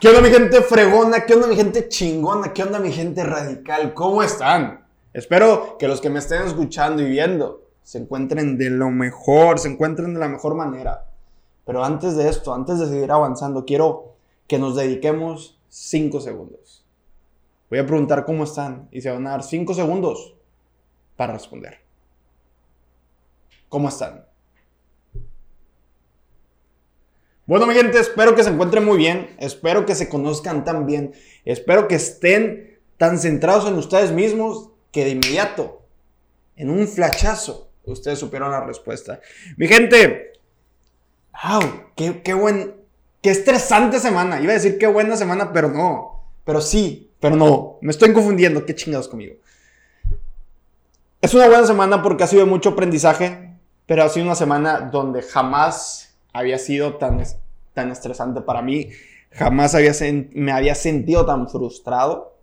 ¿Qué onda mi gente fregona? ¿Qué onda mi gente chingona? ¿Qué onda mi gente radical? ¿Cómo están? Espero que los que me estén escuchando y viendo se encuentren de lo mejor, se encuentren de la mejor manera. Pero antes de esto, antes de seguir avanzando, quiero que nos dediquemos 5 segundos. Voy a preguntar cómo están y se van a dar 5 segundos para responder. ¿Cómo están? Bueno, mi gente, espero que se encuentren muy bien, espero que se conozcan tan bien, espero que estén tan centrados en ustedes mismos que de inmediato, en un flachazo, ustedes supieron la respuesta. Mi gente, wow, qué, qué buen, qué estresante semana. Iba a decir qué buena semana, pero no, pero sí, pero no, me estoy confundiendo, qué chingados conmigo. Es una buena semana porque ha sido mucho aprendizaje, pero ha sido una semana donde jamás había sido tan, tan estresante para mí. Jamás había me había sentido tan frustrado.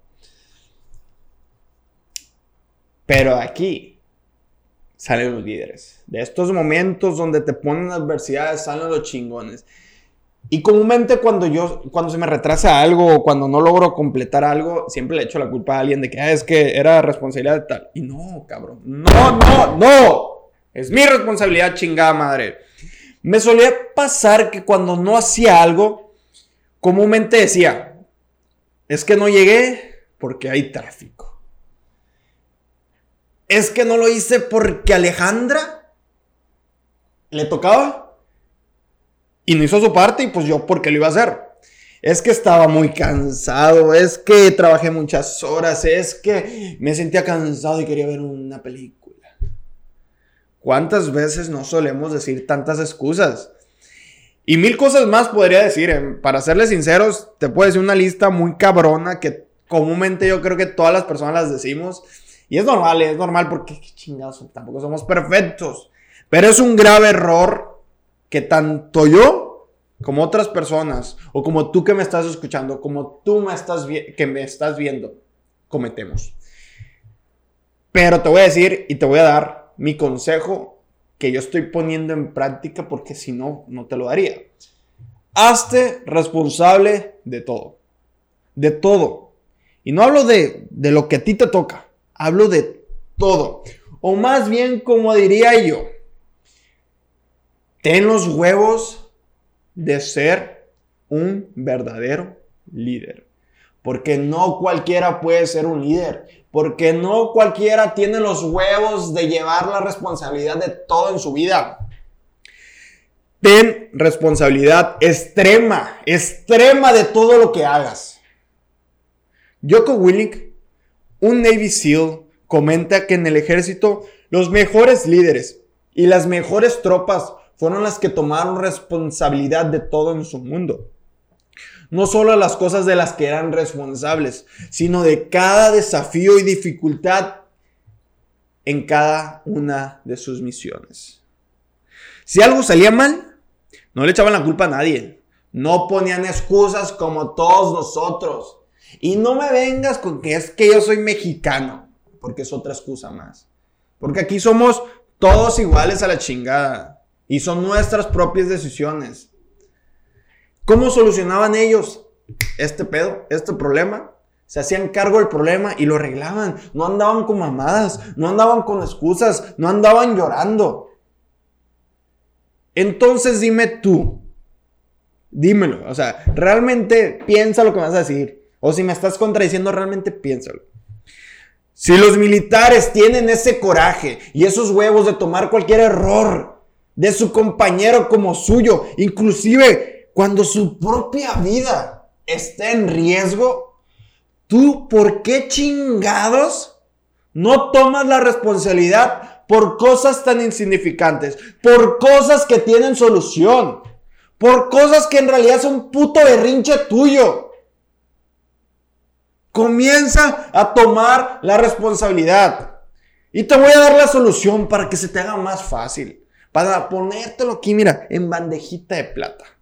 Pero aquí salen los líderes. De estos momentos donde te ponen adversidades salen los chingones. Y comúnmente cuando yo, cuando se me retrasa algo o cuando no logro completar algo, siempre le echo la culpa a alguien de que ah, es que era responsabilidad de tal. Y no, cabrón. No, no, no. Es mi responsabilidad, chingada madre. Me solía pasar que cuando no hacía algo, comúnmente decía, es que no llegué porque hay tráfico. Es que no lo hice porque Alejandra le tocaba y no hizo su parte y pues yo porque lo iba a hacer. Es que estaba muy cansado, es que trabajé muchas horas, es que me sentía cansado y quería ver una película. ¿Cuántas veces no solemos decir tantas excusas? Y mil cosas más podría decir. ¿eh? Para serles sinceros, te puedo decir una lista muy cabrona que comúnmente yo creo que todas las personas las decimos. Y es normal, es normal porque chingados, tampoco somos perfectos. Pero es un grave error que tanto yo como otras personas, o como tú que me estás escuchando, como tú me estás que me estás viendo, cometemos. Pero te voy a decir y te voy a dar mi consejo que yo estoy poniendo en práctica porque si no, no te lo daría. Hazte responsable de todo. De todo. Y no hablo de, de lo que a ti te toca. Hablo de todo. O más bien, como diría yo, ten los huevos de ser un verdadero líder. Porque no cualquiera puede ser un líder. Porque no cualquiera tiene los huevos de llevar la responsabilidad de todo en su vida. Ten responsabilidad extrema, extrema de todo lo que hagas. Joko Willink, un Navy SEAL, comenta que en el ejército los mejores líderes y las mejores tropas fueron las que tomaron responsabilidad de todo en su mundo no solo las cosas de las que eran responsables, sino de cada desafío y dificultad en cada una de sus misiones. Si algo salía mal, no le echaban la culpa a nadie. No ponían excusas como todos nosotros. Y no me vengas con que es que yo soy mexicano, porque es otra excusa más. Porque aquí somos todos iguales a la chingada. Y son nuestras propias decisiones. ¿Cómo solucionaban ellos este pedo, este problema? Se hacían cargo del problema y lo arreglaban. No andaban con mamadas, no andaban con excusas, no andaban llorando. Entonces dime tú, dímelo, o sea, realmente piensa lo que vas a decir. O si me estás contradiciendo, realmente piénsalo. Si los militares tienen ese coraje y esos huevos de tomar cualquier error de su compañero como suyo, inclusive cuando su propia vida está en riesgo, ¿tú por qué chingados no tomas la responsabilidad por cosas tan insignificantes? Por cosas que tienen solución. Por cosas que en realidad son puto berrinche tuyo. Comienza a tomar la responsabilidad. Y te voy a dar la solución para que se te haga más fácil. Para ponértelo aquí, mira, en bandejita de plata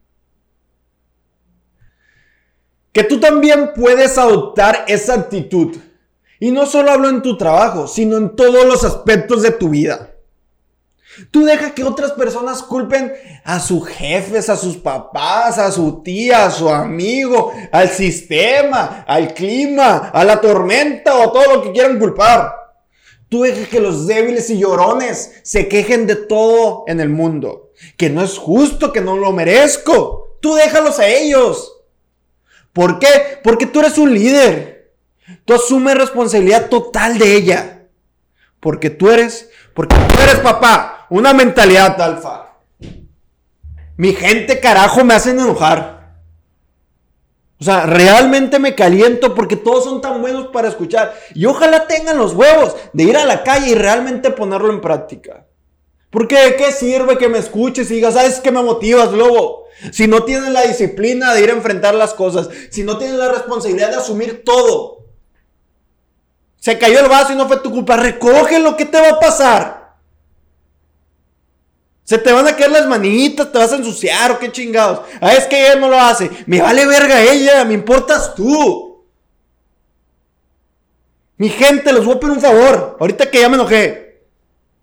que tú también puedes adoptar esa actitud. Y no solo hablo en tu trabajo, sino en todos los aspectos de tu vida. Tú deja que otras personas culpen a sus jefes, a sus papás, a su tía, a su amigo, al sistema, al clima, a la tormenta o todo lo que quieran culpar. Tú deja que los débiles y llorones se quejen de todo en el mundo. Que no es justo, que no lo merezco. Tú déjalos a ellos. ¿Por qué? Porque tú eres un líder. Tú asumes responsabilidad total de ella. Porque tú eres, porque tú eres papá una mentalidad alfa. Mi gente, carajo, me hacen enojar. O sea, realmente me caliento porque todos son tan buenos para escuchar. Y ojalá tengan los huevos de ir a la calle y realmente ponerlo en práctica. Porque ¿de qué sirve que me escuches y digas, sabes que me motivas, lobo? Si no tienes la disciplina de ir a enfrentar las cosas, si no tienes la responsabilidad de asumir todo. Se cayó el vaso y no fue tu culpa. Recoge lo que te va a pasar. Se te van a caer las manitas, te vas a ensuciar o qué chingados. Ah, es que ella no lo hace. Me vale verga ella, me importas tú. Mi gente, les voy a pedir un favor. Ahorita que ya me enojé.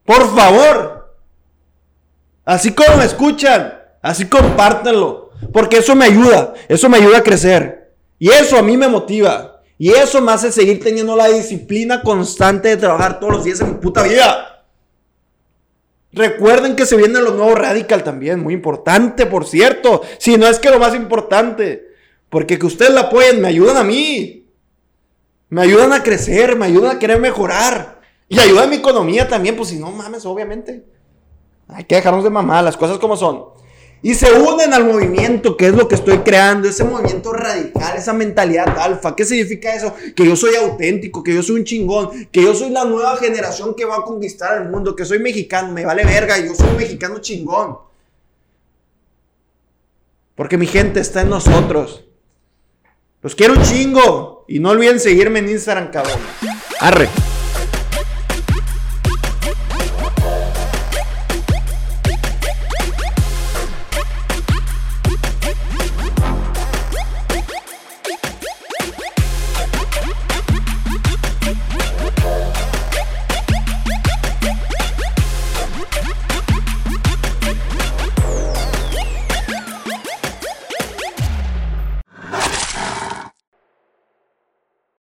Por favor. Así como me escuchan, así compártanlo. Porque eso me ayuda. Eso me ayuda a crecer. Y eso a mí me motiva. Y eso me hace seguir teniendo la disciplina constante de trabajar todos los días en mi puta vida. Recuerden que se viene lo nuevo Radical también, muy importante, por cierto. Si no es que lo más importante. Porque que ustedes la apoyen, me ayudan a mí. Me ayudan a crecer, me ayudan a querer mejorar. Y ayuda a mi economía también, pues si no mames, obviamente. Hay que dejarnos de mamá, las cosas como son y se unen al movimiento, que es lo que estoy creando, ese movimiento radical, esa mentalidad alfa. ¿Qué significa eso? Que yo soy auténtico, que yo soy un chingón, que yo soy la nueva generación que va a conquistar el mundo, que soy mexicano, me vale verga, yo soy un mexicano chingón. Porque mi gente está en nosotros. Los quiero un chingo. Y no olviden seguirme en Instagram, cabrón. Arre.